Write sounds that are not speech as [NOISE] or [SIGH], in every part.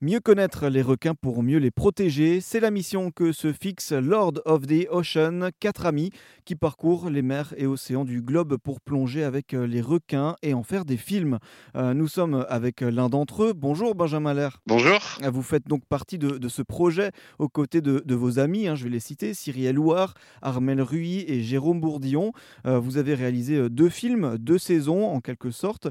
Mieux connaître les requins pour mieux les protéger, c'est la mission que se fixe Lord of the Ocean, quatre amis qui parcourent les mers et océans du globe pour plonger avec euh, les requins et en faire des films. Euh, nous sommes avec l'un d'entre eux. Bonjour Benjamin Lair. Bonjour. Euh, vous faites donc partie de, ce projet aux côtés de, vos amis, hein, je vais les citer, Cyrielle Loire, Armel Ruy et Jérôme Bourdillon. vous avez réalisé deux films, deux saisons en quelque sorte,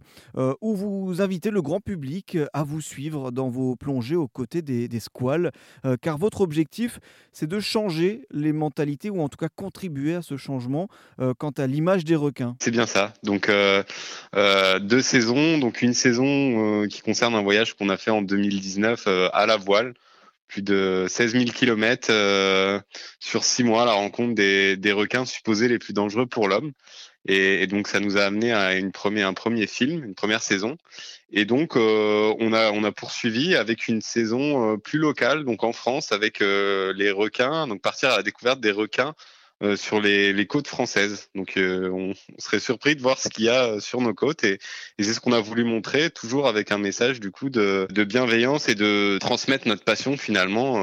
où vous invitez le grand public à vous suivre dans vos plongeons aux côtés des, squales, euh, car votre objectif, c'est de changer les mentalités ou en tout cas contribuer à ce changement euh, quant à l'image des requins. C'est bien ça. Donc euh, deux saisons, donc une saison qui concerne un voyage qu'on a fait en 2019 à la voile plus de 16 000 kilomètres sur six mois à la rencontre des, des, requins supposés les plus dangereux pour l'homme. Et, donc ça nous a amené à une première, un premier film, une première saison. Et donc euh, on a on a poursuivi avec une saison euh, plus locale, donc en France, avec euh, les requins, donc partir à la découverte des requins euh, sur les, les, côtes françaises. Donc euh, on, serait surpris de voir ce qu'il y a euh, sur nos côtes et, et c'est ce qu'on a voulu montrer, toujours avec un message du coup de, de bienveillance et de transmettre notre passion finalement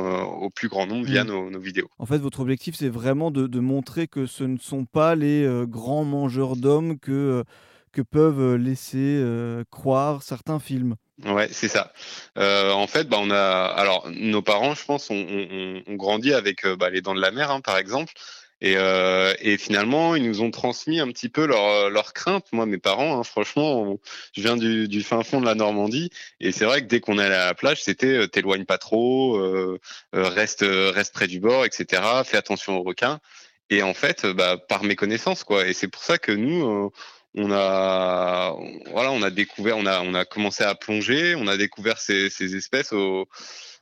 au plus grand nombre via mmh. nos, nos, vidéos. En fait, votre objectif c'est vraiment de, de, montrer que ce ne sont pas les grands mangeurs d'hommes que que peuvent laisser croire certains films. Ouais, c'est ça. Euh, en fait, bah, on a, alors nos parents, je pense, ont, on, on grandi avec bah, les Dents de la Mer, hein, par exemple. Et, euh, et, finalement, ils nous ont transmis un petit peu leurs leur craintes. Moi, mes parents, hein, franchement, je viens du, du, fin fond de la Normandie, et c'est vrai que dès qu'on allait à la plage, c'était euh, t'éloigne pas trop, euh, euh, reste reste près du bord, etc. Fais attention aux requins. Et en fait, bah, par méconnaissance, quoi. Et c'est pour ça que nous, on a, voilà, on a découvert, on a, on a commencé à plonger, on a découvert ces, ces espèces au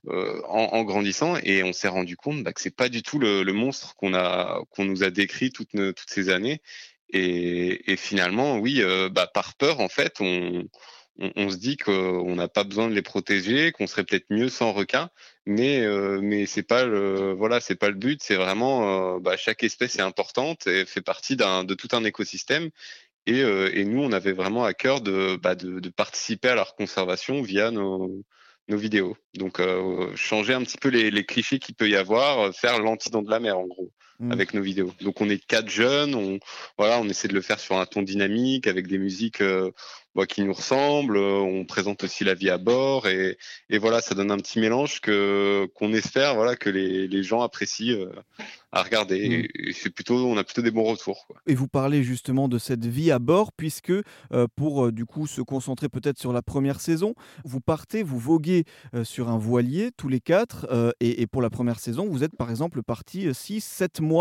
euh, en, grandissant et on s'est rendu compte bah, que c'est pas du tout le, monstre qu'on a qu'on nous a décrit toutes toutes ces années. Et, finalement oui euh, bah, par peur en fait on se dit qu'on n'a pas besoin de les protéger, qu'on serait peut-être mieux sans requin, mais euh, c'est pas le voilà c'est pas le but, c'est vraiment bah, chaque espèce est importante et fait partie de tout un écosystème. Et, nous on avait vraiment à cœur de, bah, de participer à leur conservation via nos nos vidéos. Donc euh, changer un petit peu les, les clichés qu'il peut y avoir, euh, faire l'antident de la mer en gros mmh. avec nos vidéos. Donc on est quatre jeunes, on voilà, on essaie de le faire sur un ton dynamique avec des musiques euh, bah, qui nous ressemblent. On présente aussi la vie à bord et, et voilà, ça donne un petit mélange que qu'on espère voilà que les, les gens apprécient à regarder. Mmh. Et c'est plutôt, on a plutôt des bons retours. Quoi. Et vous parlez justement de cette vie à bord, puisque euh, pour euh, du coup se concentrer peut-être sur la première saison, vous partez, vous voguez euh, sur un voilier tous les quatre, et, et, pour la première saison, vous êtes par exemple parti 6-7 mois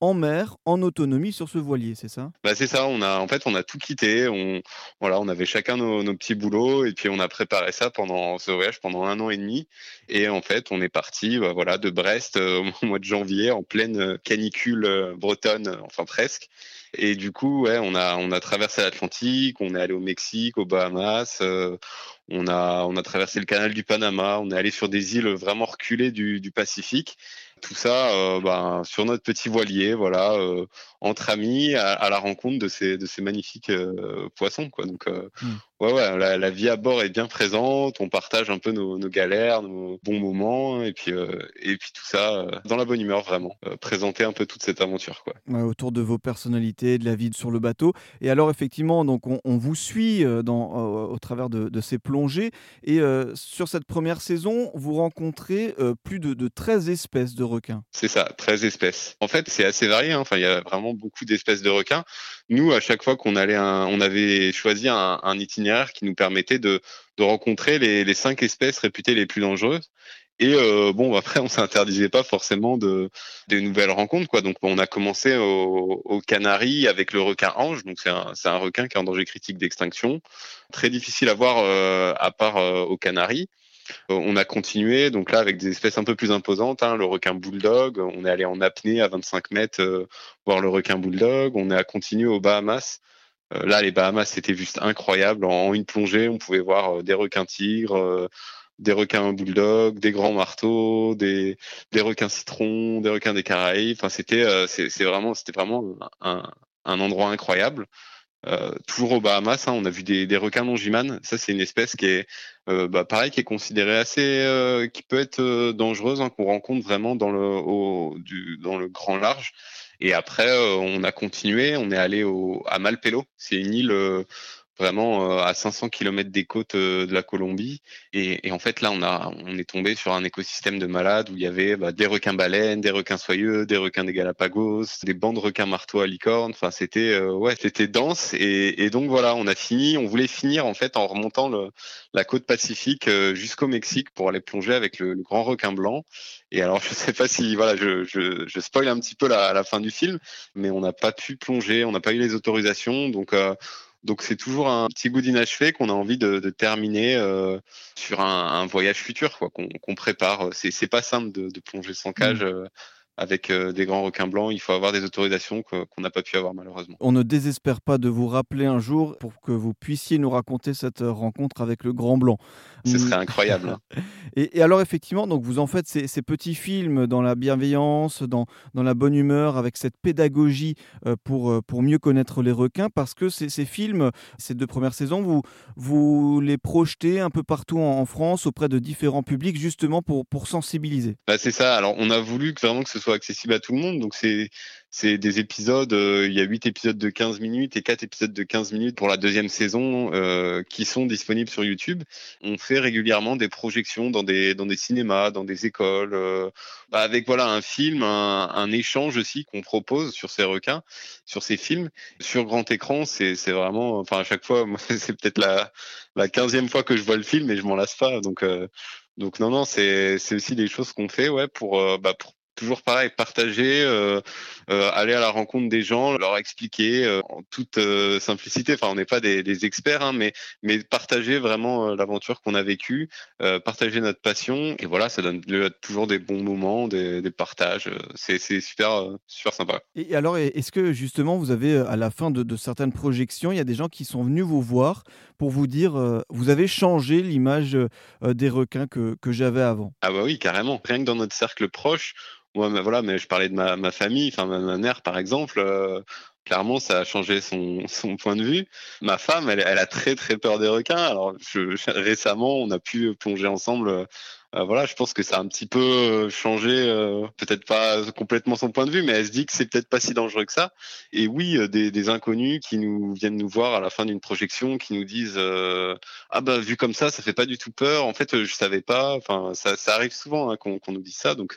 en mer, en autonomie sur ce voilier, c'est ça? Bah C'est ça, on a, en fait, on a tout quitté. On, voilà, on avait chacun nos, petits boulots et puis on a préparé ça pendant ce voyage pendant un an et demi. Et en fait, on est parti bah, voilà, de Brest euh, au mois de janvier en pleine euh, canicule euh, bretonne, enfin presque. Et du coup, ouais, on a, on a traversé l'Atlantique, on est allé au Mexique, aux Bahamas, on, a, on a traversé le canal du Panama, on est allé sur des îles vraiment reculées du, du Pacifique. Tout ça euh, ben, sur notre petit voilier, voilà, euh, entre amis, à, la rencontre de ces, de ces magnifiques euh, poissons. Quoi. Donc, mmh ouais, ouais, la, vie à bord est bien présente. On partage un peu nos, galères, nos bons moments, et puis, euh, et puis tout ça euh, dans la bonne humeur, vraiment. Euh, présenter un peu toute cette aventure, quoi. autour de vos personnalités, de la vie sur le bateau. Et alors, effectivement, donc on, vous suit dans, au travers de, ces plongées. Et sur cette première saison, vous rencontrez plus de, 13 espèces de requins. C'est ça, 13 espèces. En fait, c'est assez varié. Hein. Enfin, il y a vraiment beaucoup d'espèces de requins. Nous, à chaque fois qu'on allait, on avait choisi un, un itinéraire qui nous permettait de, rencontrer les, cinq espèces réputées les plus dangereuses. Et euh, bon, après, [LAUGHS] on s'interdisait pas forcément de nouvelles rencontres, quoi. Donc, on a commencé au, au Canaries avec le requin ange. Donc, c'est un, un requin qui est en danger critique d'extinction, très difficile à voir euh, à part euh, aux Canaries. On a continué, donc là, avec des espèces un peu plus imposantes, hein, le requin bulldog. On est allé en apnée à 25 mètres voir le requin bulldog. On a continué aux Bahamas euh, là, les Bahamas, c'était juste incroyable. En une plongée, on pouvait voir euh, des requins tigres, euh, des requins bulldog, des grands marteaux, des, des requins citrons, des requins des Caraïbes. Enfin, c'était c'est vraiment c'était vraiment un, un endroit incroyable. Toujours aux Bahamas, hein, on a vu des, des requins longimanes. Ça, c'est une espèce qui est, bah, pareil, qui est considérée assez, qui peut être dangereuse, hein, qu'on rencontre vraiment dans le, au, du, dans le grand large. Et après, on a continué, on est allé au, à Malpelo. C'est une île vraiment euh, à 500 km des côtes euh, de la Colombie. Et, en fait, là, on, a, on est tombé sur un écosystème de malades où il y avait bah, des requins baleines, des requins soyeux, des requins des Galapagos, des bandes de requins marteaux à licorne. Enfin, c'était euh, ouais, c'était dense. Et, donc voilà, on a fini. On voulait finir en fait en remontant le, la côte pacifique jusqu'au Mexique pour aller plonger avec le, grand requin blanc. Et alors, [LAUGHS] je sais pas si voilà, je, je, je spoil un petit peu la fin du film, mais on n'a pas pu plonger, on n'a pas eu les autorisations, donc donc c'est toujours un petit goût d'inachevé qu'on a envie de, terminer euh, sur un, voyage futur, quoi, qu'on prépare. C'est pas simple de, plonger sans cage. Mmh. Euh, avec euh, des grands requins blancs, il faut avoir des autorisations qu'on n'a pas pu avoir malheureusement. On ne désespère pas de vous rappeler un jour pour que vous puissiez nous raconter cette rencontre avec le grand blanc. Ce serait mmh. incroyable. Hein. [LAUGHS] et, alors effectivement, donc vous en faites ces, petits films dans la bienveillance, dans, dans la bonne humeur, avec cette pédagogie euh, pour, euh, pour mieux connaître les requins, parce que ces, ces films, ces deux premières saisons, vous, vous les projetez un peu partout en, France auprès de différents publics, justement pour, pour sensibiliser. Bah, c'est ça. Alors on a voulu vraiment que ce soit accessible à tout le monde, donc c'est c'est des épisodes, euh, il y a 8 épisodes de 15 minutes et 4 épisodes de 15 minutes pour la deuxième saison euh, qui sont disponibles sur YouTube. On fait régulièrement des projections dans des, dans des cinémas, dans des écoles, euh, bah, avec voilà un film, un, un échange aussi qu'on propose sur ces requins, sur ces films. Sur grand écran, c'est vraiment, enfin à chaque fois, [LAUGHS] c'est peut-être la, la 15e fois que je vois le film et je m'en lasse pas. Donc, donc non, non, c'est aussi des choses qu'on fait ouais, pour, bah, pour toujours pareil, partager, euh, euh, aller à la rencontre des gens, leur expliquer euh, en toute simplicité. Enfin, on n'est pas des, experts, hein, mais mais partager vraiment l'aventure qu'on a vécue, partager notre passion, et voilà, ça donne toujours des bons moments, des, partages. C'est super super sympa. Et alors, est-ce que justement vous avez à la fin de, certaines projections, il y a des gens qui sont venus vous voir pour vous dire, vous avez changé l'image des requins que, que j'avais avant? Ah bah oui, carrément. Rien que dans notre cercle proche, moi, voilà, mais je parlais de ma, ma famille, enfin ma, mère par exemple. Euh, clairement, ça a changé son, [LAUGHS] son point de vue. Ma femme, elle, elle, a très très peur des requins. Alors je, [LAUGHS] récemment, on a pu plonger ensemble euh, voilà, je pense que ça a un petit peu euh, changé, euh, peut-être pas complètement son point de vue, mais elle se dit que c'est peut-être pas si dangereux que ça. Et oui, des, inconnus qui nous viennent nous voir à la fin d'une projection, qui nous disent ah bah vu comme ça, ça fait pas du tout peur. En fait, je savais pas. Enfin, ça, arrive souvent hein, qu'on nous dise ça. Donc,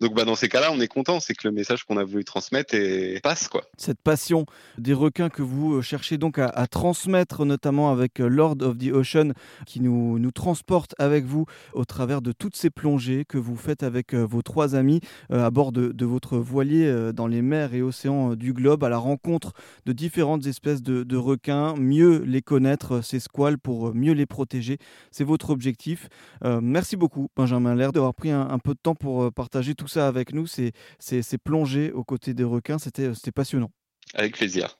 donc bah dans ces cas-là, on est content. C'est que le message qu'on a voulu transmettre et passe quoi. Cette passion des requins que vous cherchez donc à, à transmettre, notamment avec Lord of the Ocean, qui nous nous transporte avec vous au travers de toutes ces plongées que vous faites avec euh, vos trois amis euh, à bord de, votre voilier euh, dans les mers et océans du globe à la rencontre de différentes espèces de, requins, mieux les connaître, ces squales, pour mieux les protéger. C'est votre objectif. merci beaucoup, Benjamin Lair, d'avoir pris un, peu de temps pour partager tout ça avec nous, ces plongées aux côtés des requins. C'était passionnant. Avec plaisir.